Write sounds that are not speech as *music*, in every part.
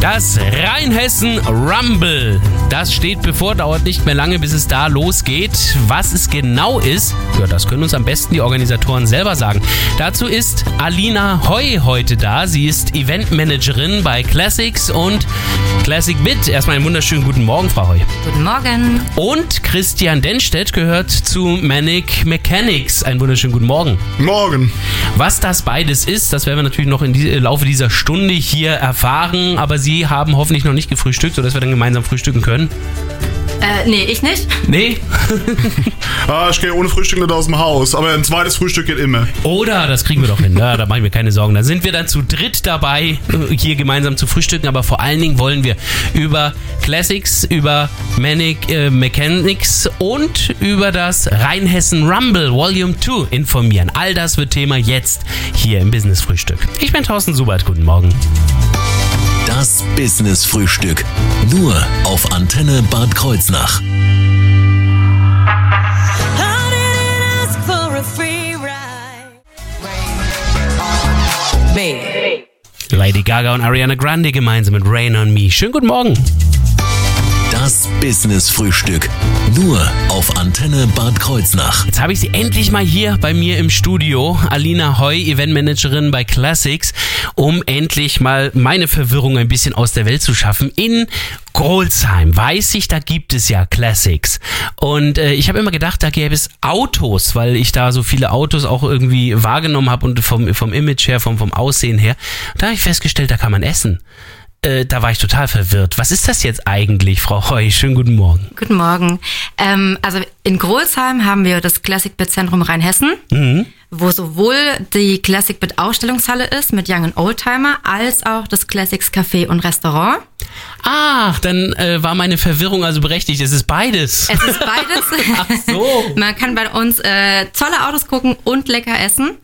Das Rheinhessen Rumble. Das steht bevor, dauert nicht mehr lange, bis es da losgeht. Was es genau ist, ja, das können uns am besten die Organisatoren selber sagen. Dazu ist Alina Heu heute da. Sie ist Eventmanagerin bei Classics und Classic Bit. Erstmal einen wunderschönen guten Morgen, Frau Heu. Guten Morgen. Und Christian Denstedt gehört zu Manic Mechanics. Einen wunderschönen guten Morgen. Morgen. Was das beides ist, das werden wir natürlich noch im Laufe dieser Stunde hier erfahren. Aber Sie haben hoffentlich noch nicht gefrühstückt, sodass wir dann gemeinsam frühstücken können. Äh, nee, ich nicht. Nee? *laughs* Ah, ich gehe ohne Frühstück nicht aus dem Haus, aber ein zweites Frühstück geht immer. Oder, das kriegen wir doch hin, ja, da mache ich mir keine Sorgen. Da sind wir dann zu dritt dabei, äh, hier gemeinsam zu frühstücken, aber vor allen Dingen wollen wir über Classics, über Manic äh, Mechanics und über das Rheinhessen Rumble Volume 2 informieren. All das wird Thema jetzt hier im Business Frühstück. Ich bin Thorsten Subert, guten Morgen. Das Business-Frühstück. Nur auf Antenne Bad Kreuznach. Lady Gaga und Ariana Grande gemeinsam mit Rain on Me. Schönen guten Morgen. Das Business-Frühstück. Nur auf Antenne Bad Kreuznach. Jetzt habe ich sie endlich mal hier bei mir im Studio. Alina Heu, Eventmanagerin bei Classics, um endlich mal meine Verwirrung ein bisschen aus der Welt zu schaffen. In Grolsheim weiß ich, da gibt es ja Classics. Und äh, ich habe immer gedacht, da gäbe es Autos, weil ich da so viele Autos auch irgendwie wahrgenommen habe und vom, vom Image her, vom, vom Aussehen her. Da habe ich festgestellt, da kann man essen. Äh, da war ich total verwirrt. Was ist das jetzt eigentlich, Frau Heu? Schönen guten Morgen. Guten Morgen. Ähm, also in Grolsheim haben wir das Classic Bit Zentrum Rheinhessen, wo sowohl die Classic Bit Ausstellungshalle ist mit Young and Oldtimer, als auch das Classics Café und Restaurant. Ach, dann äh, war meine Verwirrung also berechtigt. Es ist beides. Es ist beides. *laughs* Ach so. Man kann bei uns äh, tolle Autos gucken und lecker essen.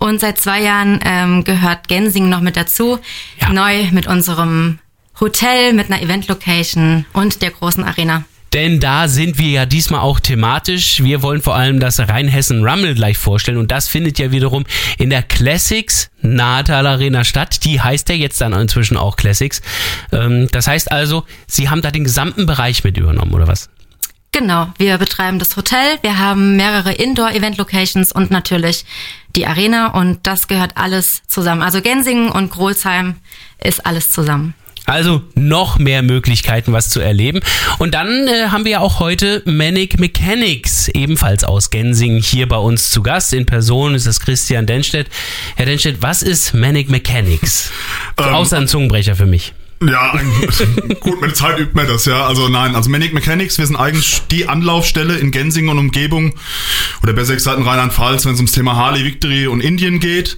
Und seit zwei Jahren ähm, gehört Gensing noch mit dazu. Ja. Neu mit unserem Hotel, mit einer Event-Location und der großen Arena. Denn da sind wir ja diesmal auch thematisch. Wir wollen vor allem das Rheinhessen Rummel gleich vorstellen und das findet ja wiederum in der Classics Natal Arena statt. Die heißt ja jetzt dann inzwischen auch Classics. Ähm, das heißt also, Sie haben da den gesamten Bereich mit übernommen, oder was? Genau, wir betreiben das Hotel, wir haben mehrere Indoor-Event-Locations und natürlich die Arena und das gehört alles zusammen. Also Gensingen und Grolsheim ist alles zusammen. Also noch mehr Möglichkeiten, was zu erleben. Und dann äh, haben wir ja auch heute Manic Mechanics, ebenfalls aus Gensingen, hier bei uns zu Gast. In Person ist das Christian Denstedt. Herr Denstedt, was ist Manic Mechanics? Ähm, Außer ein Zungenbrecher für mich. Ja, *laughs* gut, mit der Zeit übt man das, ja. Also nein, also Manic Mechanics, wir sind eigentlich die Anlaufstelle in Gensingen und Umgebung, oder besser gesagt in Rheinland-Pfalz, wenn es ums Thema Harley Victory und Indien geht.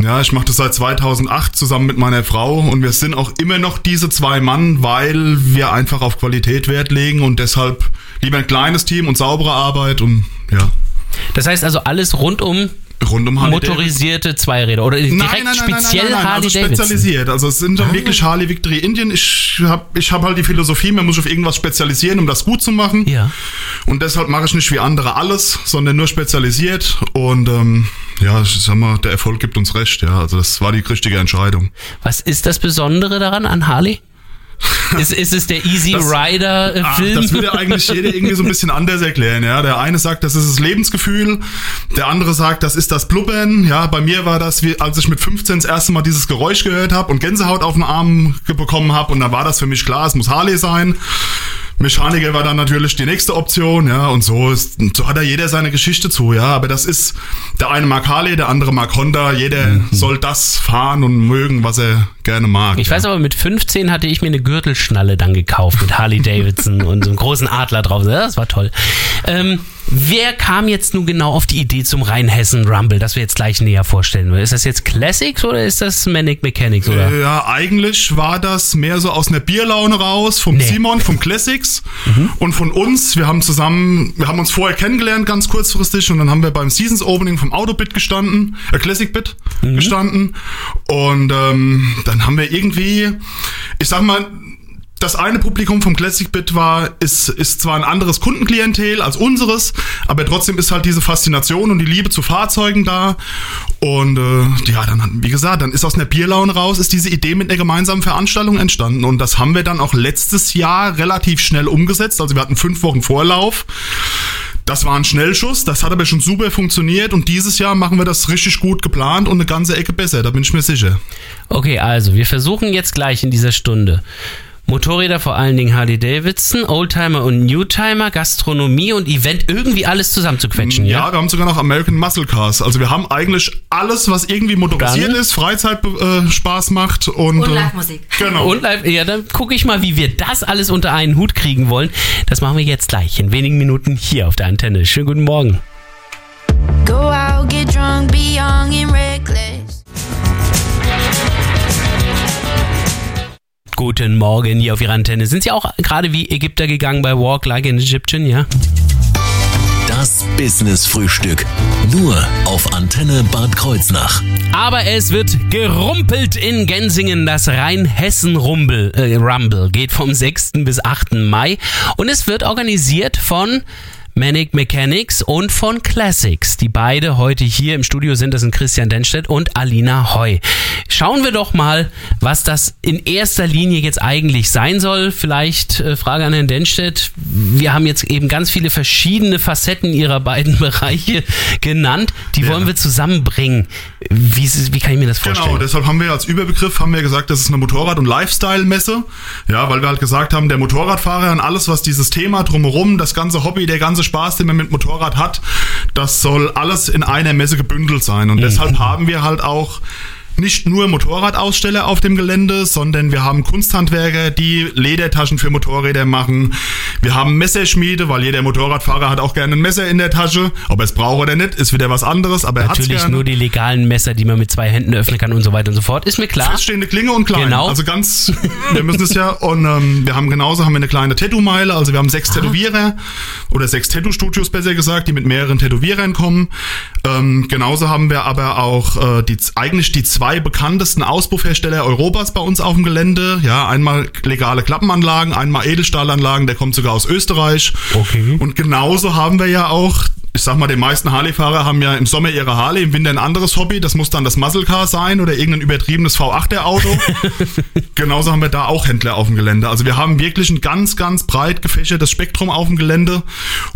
Ja, ich mache das seit 2008 zusammen mit meiner Frau und wir sind auch immer noch diese zwei Mann, weil wir einfach auf Qualität Wert legen und deshalb lieber ein kleines Team und saubere Arbeit und ja, Das heißt also alles rund um rund um Harley motorisierte Zweiräder oder direkt speziell Harley also Davidson. spezialisiert. Also es sind dann wirklich Harley Victory Indien. Ich habe ich hab halt die Philosophie, man muss sich auf irgendwas spezialisieren, um das gut zu machen. Ja. Und deshalb mache ich nicht wie andere alles, sondern nur spezialisiert. Und ähm, ja, ich sag mal, der Erfolg gibt uns recht. Ja, also das war die richtige Entscheidung. Was ist das Besondere daran an Harley? *laughs* ist, ist es der Easy Das- Rider äh, Ach, Film? das würde eigentlich jeder irgendwie so ein bisschen anders erklären, ja. Der eine sagt, das ist das Lebensgefühl, der andere sagt, das ist das Blubbern, ja. Bei mir war das, wie, als ich mit 15 das erste Mal dieses Geräusch gehört habe und Gänsehaut auf den Arm bekommen habe und dann war das für mich klar, es muss Harley sein. Mechaniker war dann natürlich die nächste Option, ja, und so ist, so hat da jeder seine Geschichte zu, ja, aber das ist, der eine mag Harley, der andere mag Honda, jeder soll das fahren und mögen, was er gerne mag. Ich ja. weiß aber, mit 15 hatte ich mir eine Gürtelschnalle dann gekauft mit Harley Davidson und so einem großen Adler drauf. Ja, Das war toll. Ähm, wer kam jetzt nun genau auf die Idee zum Rheinhessen Rumble, das wir jetzt gleich näher vorstellen? Ist das jetzt Classics oder ist das Manic Mechanics? Oder? Ja, eigentlich war das mehr so aus einer Bierlaune raus, vom Nee. Simon, vom Classics und von uns. Wir haben zusammen, wir haben uns vorher kennengelernt, ganz kurzfristig, und dann haben wir beim Seasons Opening vom Autobit gestanden, äh, Classic Bit gestanden. Und ähm, dann haben wir irgendwie, ich sag mal, das eine Publikum vom Classic Bit war, ist, ist zwar ein anderes Kundenklientel als unseres, aber trotzdem ist halt diese Faszination und die Liebe zu Fahrzeugen da. Und äh, ja, dann, wie gesagt, dann ist aus einer Bierlaune raus, ist diese Idee mit einer gemeinsamen Veranstaltung entstanden. Und das haben wir dann auch letztes Jahr relativ schnell umgesetzt. Also wir hatten fünf Wochen Vorlauf. Das war ein Schnellschuss, das hat aber schon super funktioniert und dieses Jahr machen wir das richtig gut geplant und eine ganze Ecke besser, da bin ich mir sicher. Okay, also wir versuchen jetzt gleich in dieser Stunde Motorräder, vor allen Dingen Harley Davidson, Oldtimer und Newtimer, Gastronomie und Event irgendwie alles zusammenzuquetschen, ja? Ja, wir haben sogar noch American Muscle Cars. Also wir haben eigentlich alles, was irgendwie motorisiert Dann- ist, Freizeit äh, Spaß macht und, Und äh, Live-Musik. Genau. Und live, ja, dann gucke ich mal, wie wir das alles unter einen Hut kriegen wollen. Das machen wir jetzt gleich in wenigen Minuten hier auf der Antenne. Schönen guten Morgen. Go out, get drunk, be young and reckless. Guten Morgen hier auf Ihrer Antenne. Sind Sie auch gerade wie Ägypter gegangen bei Walk Like an Egyptian, ja? Das Business-Frühstück. Nur auf Antenne Bad Kreuznach. Aber es wird gerumpelt in Gensingen. Das Rheinhessen-Rumble äh, Rumble geht vom 6. bis 8. Mai und es wird organisiert von Manic Mechanics und von Classics, die beide heute hier im Studio sind. Das sind Christian Denstedt und Alina Heu. Schauen wir doch mal, was das in erster Linie jetzt eigentlich sein soll. Vielleicht äh, Frage an Herrn Denstedt. Wir haben jetzt eben ganz viele verschiedene Facetten Ihrer beiden *laughs* Bereiche genannt. Die wollen wir zusammenbringen. Wie, wie kann ich mir das vorstellen? Genau, deshalb haben wir als Überbegriff haben wir gesagt, das ist eine Motorrad- und Lifestyle-Messe. Ja, weil wir halt gesagt haben, der Motorradfahrer und alles, was dieses Thema drumherum, das ganze Hobby, der ganze Spaß, den man mit Motorrad hat, das soll alles in einer Messe gebündelt sein. Und deshalb haben wir halt auch nicht nur Motorradaussteller auf dem Gelände, sondern wir haben Kunsthandwerker, die Ledertaschen für Motorräder machen. Wir haben Messerschmiede, weil jeder Motorradfahrer hat auch gerne ein Messer in der Tasche. Ob er es braucht oder nicht, ist wieder was anderes, aber er Natürlich nur die legalen Messer, die man mit zwei Händen öffnen kann und so weiter und so fort. Ist mir klar. Feststehende Klinge und klein. Genau. Also ganz, wir müssen es ja, und ähm, wir haben genauso haben wir eine kleine Tattoo-Meile, also wir haben sechs Tätowierer oder sechs Tattoo-Studios besser gesagt, die mit mehreren Tätowierern kommen. Ähm, genauso haben wir aber auch äh, die, eigentlich die zwei bekanntesten Auspuffhersteller Europas bei uns auf dem Gelände. Ja, einmal legale Klappenanlagen, einmal Edelstahlanlagen, der kommt sogar aus Österreich. Okay. Und genauso haben wir ja auch, ich sag mal, die meisten Harley-Fahrer haben ja im Sommer ihre Harley, im Winter ein anderes Hobby. Das muss dann das Muscle Car sein oder irgendein übertriebenes V8er-Auto. *laughs* genauso haben wir da auch Händler auf dem Gelände. Also wir haben wirklich ein ganz, ganz breit gefächertes Spektrum auf dem Gelände.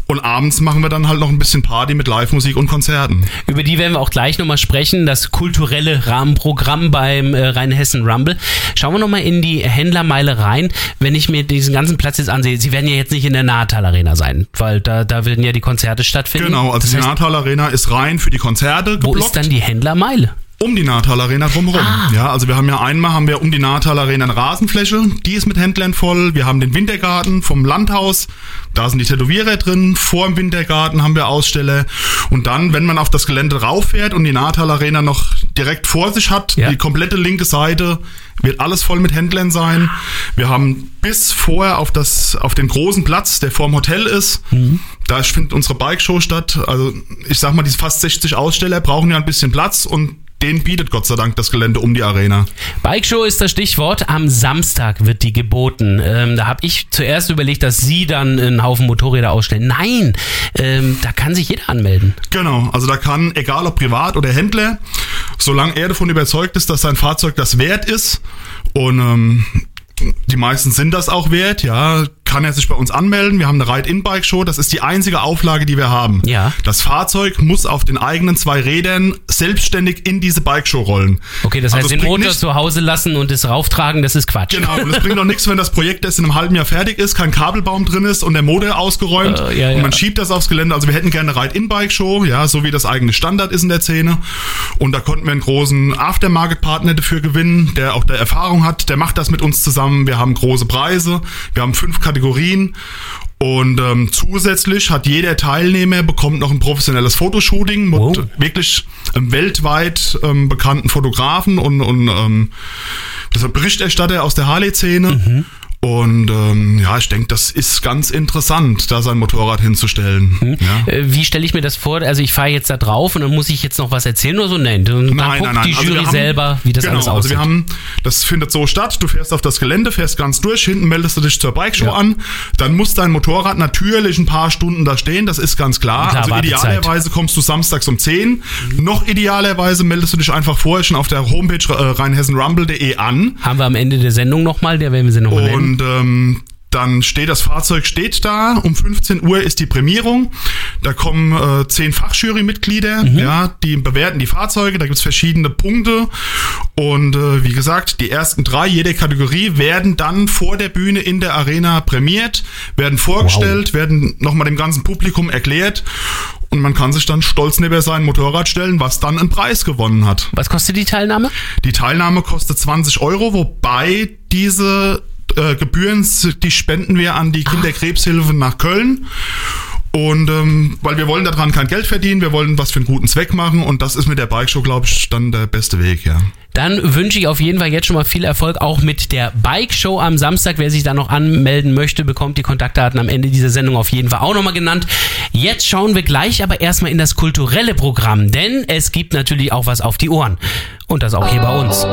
Und abends machen wir dann halt noch ein bisschen Party mit Live-Musik und Konzerten. Über die werden wir auch gleich nochmal sprechen. Das kulturelle Rahmenprogramm beim äh, Rheinhessen Rumble. Schauen wir nochmal in die Händlermeile rein. Wenn ich mir diesen ganzen Platz jetzt ansehe, Sie werden ja jetzt nicht in der Nahtal Arena sein, weil da, da werden ja die Konzerte stattfinden. Genau, also das die Natal Arena ist rein für die Konzerte wo geblockt. ist dann die Händlermeile? Um die Natal Arena drumherum. Ah. Ja, also wir haben ja einmal haben wir um die Natal Arena eine Rasenfläche, die ist mit Händlern voll. Wir haben den Wintergarten vom Landhaus, da sind die Tätowierer drin. Vor dem Wintergarten haben wir Aussteller. Und dann, wenn man auf das Gelände rauffährt und die Natal Arena noch direkt vor sich hat, Ja. die komplette linke Seite wird alles voll mit Händlern sein. Wir haben bis vorher auf das auf den großen Platz, der vorm Hotel ist, Mhm. da findet unsere Bike-Show statt. Also ich sag mal, diese fast 60 Aussteller brauchen ja ein bisschen Platz und den bietet Gott sei Dank das Gelände um die Arena. Bike Show ist das Stichwort. Am Samstag wird die geboten. Ähm, da habe ich zuerst überlegt, dass Sie dann einen Haufen Motorräder ausstellen. Nein, ähm, da kann sich jeder anmelden. Genau, also da kann, egal ob privat oder Händler, solange er davon überzeugt ist, dass sein Fahrzeug das wert ist und ähm, die meisten sind das auch wert, ja, kann er sich bei uns anmelden. Wir haben eine Ride-In-Bike-Show, das ist die einzige Auflage, die wir haben. Ja. Das Fahrzeug muss auf den eigenen zwei Rädern selbstständig in diese Bike-Show rollen. Okay, das heißt, Also den Motor zu Hause lassen und es rauftragen, das ist Quatsch. Genau, und es bringt auch nichts, wenn das Projekt erst in einem halben Jahr fertig ist, kein Kabelbaum drin ist und der Motor ausgeräumt Äh, ja, und ja. man schiebt das aufs Gelände. Also wir hätten gerne eine Ride-In-Bike-Show, ja, so wie das eigentlich Standard ist in der Szene. Und da konnten wir einen großen Aftermarket-Partner dafür gewinnen, der auch der Erfahrung hat, der macht das mit uns zusammen. Wir haben große Preise, wir haben fünf Kategorien. Und ähm, zusätzlich hat jeder Teilnehmer bekommt noch ein professionelles Fotoshooting mit Wow. wirklich ähm, weltweit ähm, bekannten Fotografen und, und ähm, Berichterstatter aus der Harley-Szene. Und ähm, ja, ich denke, das ist ganz interessant, da sein Motorrad hinzustellen. Ja. Äh, Wie stelle ich mir das vor? Also ich fahre jetzt da drauf und dann muss ich jetzt noch was erzählen oder so? Nein, dann, Nein, guckt nein, nein. die Also Jury haben- selber, wie das genau, alles Also aussieht. wir haben, das findet so statt, du fährst auf das Gelände, fährst ganz durch, hinten meldest du dich zur Bikeshow Ja. an, dann muss dein Motorrad natürlich ein paar Stunden da stehen, das ist ganz klar. Klar, also idealerweise kommst du samstags um 10, noch idealerweise meldest du dich einfach vorher schon auf der Homepage äh, rheinhessenrumble.de an haben wir am Ende der Sendung nochmal, der werden wir sie nochmal nennen. Und ähm, dann steht das Fahrzeug steht da. Um 15 Uhr ist die Prämierung. Da kommen äh, zehn Fachjury-Mitglieder, ja, die bewerten die Fahrzeuge. Da gibt's verschiedene Punkte. Und äh, wie gesagt, die ersten drei jeder Kategorie werden dann vor der Bühne in der Arena prämiert, werden vorgestellt, werden nochmal dem ganzen Publikum erklärt. Und man kann sich dann stolz neben sein Motorrad stellen, was dann einen Preis gewonnen hat. Was kostet die Teilnahme? Die Teilnahme kostet 20 Euro, wobei diese äh, Gebühren, die spenden wir an die Kinderkrebshilfe nach Köln. Und ähm, weil wir wollen daran kein Geld verdienen, wir wollen was für einen guten Zweck machen und das ist mit der Bike Show, glaube ich, dann der beste Weg, ja. Dann wünsche ich auf jeden Fall jetzt schon mal viel Erfolg auch mit der Bike Show am Samstag. Wer sich da noch anmelden möchte, bekommt die Kontaktdaten am Ende dieser Sendung auf jeden Fall auch nochmal genannt. Jetzt schauen wir gleich aber erstmal in das kulturelle Programm, denn es gibt natürlich auch was auf die Ohren. Und das auch hier bei uns.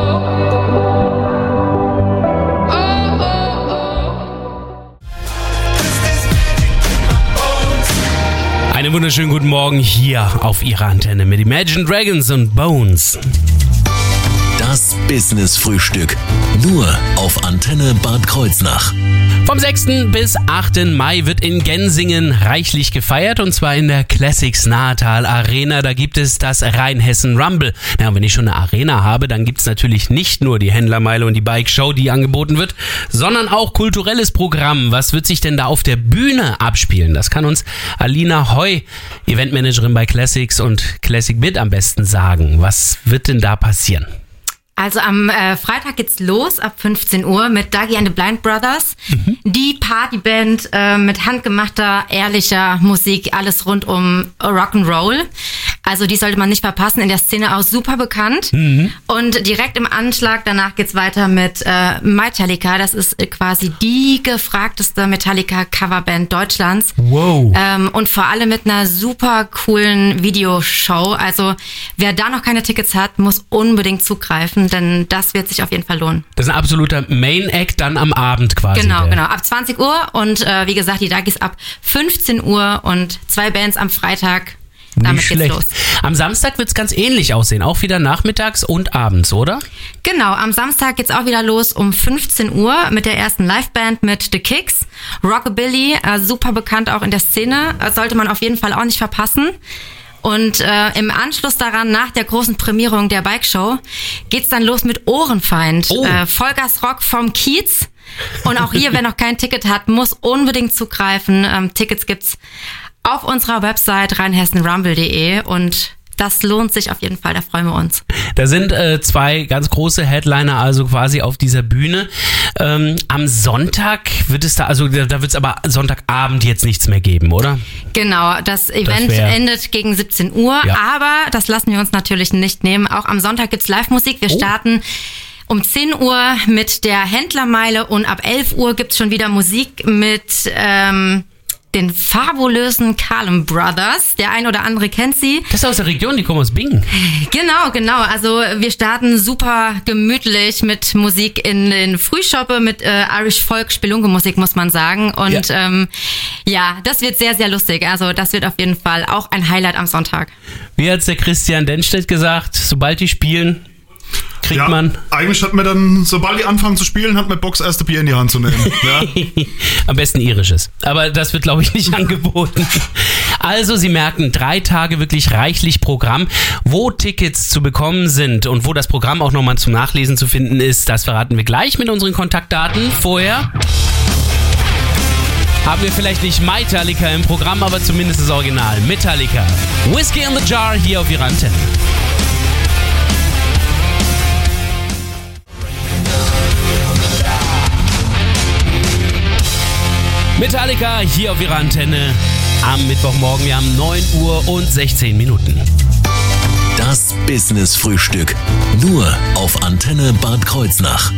Einen wunderschönen guten Morgen hier auf Ihrer Antenne mit Imagine Dragons und Bones. Das Business Frühstück. Nur auf Antenne Bad Kreuznach. Vom 6. bis 8. Mai wird in Gensingen reichlich gefeiert und zwar in der Classics Nahetal Arena. Da gibt es das Rheinhessen Rumble. Ja, und wenn ich schon eine Arena habe, dann gibt es natürlich nicht nur die Händlermeile und die Bike Show, die angeboten wird, sondern auch kulturelles Programm. Was wird sich denn da auf der Bühne abspielen? Das kann uns Alina Heu, Eventmanagerin bei Classics und Classic Bit am besten sagen. Was wird denn da passieren? Also am äh, Freitag geht's los ab 15 Uhr mit Dougie and the Blind Brothers. Die Partyband äh, mit handgemachter, ehrlicher Musik, alles rund um Rock'n'Roll. Also die sollte man nicht verpassen, in der Szene auch super bekannt. Und direkt im Anschlag danach geht's weiter mit äh, Metallica. Das ist äh, quasi die gefragteste Metallica-Coverband Deutschlands. Wow. Ähm, und vor allem mit einer super coolen Videoshow. Also wer da noch keine Tickets hat, muss unbedingt zugreifen, denn das wird sich auf jeden Fall lohnen. Das ist ein absoluter Main Act dann am Abend quasi. Genau, der- genau. Ab 20 Uhr und äh, wie gesagt, die Dagis ab 15 Uhr und zwei Bands am Freitag. Damit Nicht geht's schlecht. los. Am Samstag wird es ganz ähnlich aussehen, auch wieder nachmittags und abends, oder? Genau, am Samstag geht's auch wieder los um 15 Uhr mit der ersten Liveband mit The Kicks. Rockabilly, äh, super bekannt auch in der Szene, äh, sollte man auf jeden Fall auch nicht verpassen. Und äh, im Anschluss daran, nach der großen Prämierung der Bike Show, geht's dann los mit Ohrenfeind. Oh. Äh, Vollgasrock vom Kiez. Und auch hier, wer noch kein Ticket hat, muss unbedingt zugreifen. Ähm, Tickets gibt's auf unserer Website rheinhessenrumble.de und das lohnt sich auf jeden Fall, da freuen wir uns. Da sind äh, zwei ganz große Headliner also quasi auf dieser Bühne. Ähm, am Sonntag wird es da, also da, da wird es aber Sonntagabend jetzt nichts mehr geben, oder? Genau, das Event wär- endet gegen 17 Uhr, Ja. aber das lassen wir uns natürlich nicht nehmen. Auch am Sonntag gibt's Live-Musik. Wir Oh. starten um 10 Uhr mit der Händlermeile und ab 11 Uhr gibt's schon wieder Musik mit ähm, den fabulösen Carlem Brothers. Der ein oder andere kennt sie. Das ist aus der Region, die kommen aus Bingen. Genau, genau. Also wir starten super gemütlich mit Musik in den Frühschoppe, mit äh, Irish Folk Spelunke-Musik, muss man sagen. Und Ja. ähm, ja, das wird sehr, sehr lustig. Also das wird auf jeden Fall auch ein Highlight am Sonntag. Wie hat's der Christian Denstedt gesagt, sobald die spielen, kriegt ja, man eigentlich hat man dann, sobald die anfangen zu spielen, hat man das erste Bier in die Hand zu nehmen. *laughs* ja. Am besten irisches. Aber das wird, glaube ich, nicht *laughs* angeboten. Also, Sie merken, drei Tage wirklich reichlich Programm. Wo Tickets zu bekommen sind und wo das Programm auch nochmal zum Nachlesen zu finden ist, das verraten wir gleich mit unseren Kontaktdaten. Vorher haben wir vielleicht nicht Metallica im Programm, aber zumindest das Original. Metallica. Whiskey in the Jar hier auf Ihrer Antenne. Metallica hier auf ihrer Antenne am Mittwochmorgen. Wir haben 9 Uhr und 16 Minuten. Das Business Frühstück. Nur auf Antenne Bad Kreuznach.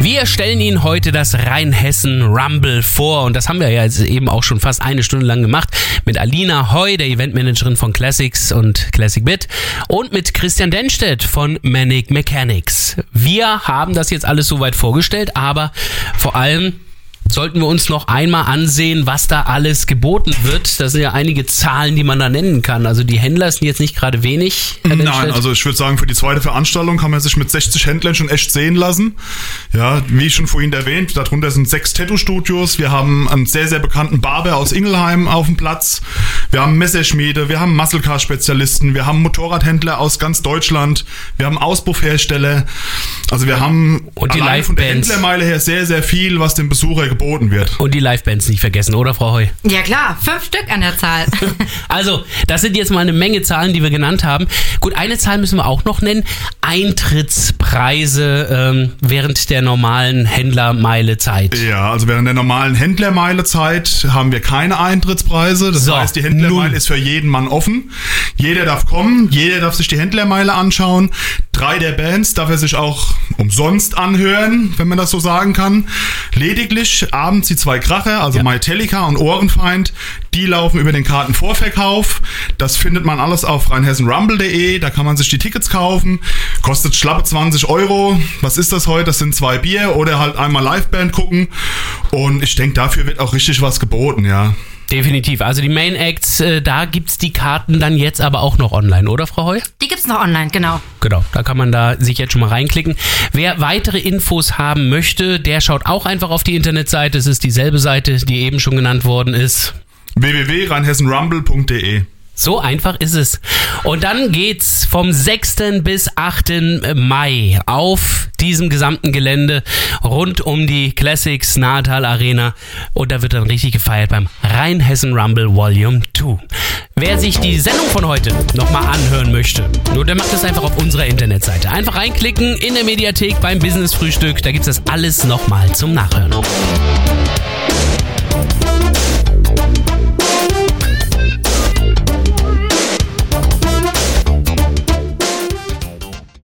Wir stellen Ihnen heute das Rheinhessen Rumble vor und das haben wir ja jetzt eben auch schon fast eine Stunde lang gemacht mit Alina Heu, der Eventmanagerin von Classics und Classic Bit und mit Christian Denstedt von Manic Mechanics. Wir haben das jetzt alles soweit vorgestellt, aber vor allem sollten wir uns noch einmal ansehen, was da alles geboten wird. Das sind ja einige Zahlen, die man da nennen kann. Also die Händler sind jetzt nicht gerade wenig. Nein, also ich würde sagen, für die zweite Veranstaltung kann man sich mit 60 Händlern schon echt sehen lassen. Ja, wie schon vorhin erwähnt, darunter sind sechs Tattoo-Studios. Wir haben einen sehr, sehr bekannten Barber aus Ingelheim auf dem Platz. Wir haben Messerschmiede, wir haben Muscle-Car-Spezialisten, wir haben Motorradhändler aus ganz Deutschland, wir haben Auspuffhersteller. Also wir haben Und die allein von der. Händlermeile her sehr, sehr viel, was dem Besucher geboten wird. Und die Livebands nicht vergessen, oder Frau Heu? Ja klar, fünf Stück an der Zahl. *laughs* Also, das sind jetzt mal eine Menge Zahlen, die wir genannt haben. Gut, eine Zahl müssen wir auch noch nennen. Eintrittspreise ähm, während der normalen Händlermeilezeit. Ja, also während der normalen Händlermeilezeit haben wir keine Eintrittspreise. Das So, heißt, die Händlermeile nun. ist für jeden Mann offen. Jeder darf kommen, jeder darf sich die Händlermeile anschauen. Drei der Bands darf er sich auch umsonst anhören, wenn man das so sagen kann. Lediglich abends die zwei Kracher, also Ja. Mytelica und Ohrenfeind, die laufen über den Kartenvorverkauf. Das findet man alles auf rheinhessenrumble.de. Da kann man sich die Tickets kaufen. Kostet schlappe 20 Euro. Was ist das heute? Das sind zwei Bier oder halt einmal Liveband gucken. Und ich denke, dafür wird auch richtig was geboten, ja. Definitiv. Also die Main Acts, äh, da gibt's die Karten dann jetzt aber auch noch online, oder Frau Heu? Die gibt's noch online, genau. Genau, da kann man da sich jetzt schon mal reinklicken. Wer weitere Infos haben möchte, der schaut auch einfach auf die Internetseite. Es ist dieselbe Seite, die eben schon genannt worden ist. www.rheinhessenrumble.de So einfach ist es. Und dann geht's vom 6. bis 8. Mai auf diesem gesamten Gelände rund um die Classics Natal Arena. Und da wird dann richtig gefeiert beim Rheinhessen Rumble Volume 2. Wer sich die Sendung von heute nochmal anhören möchte, nur der macht das einfach auf unserer Internetseite. Einfach reinklicken in der Mediathek beim Business Frühstück. Da gibt's das alles nochmal zum Nachhören.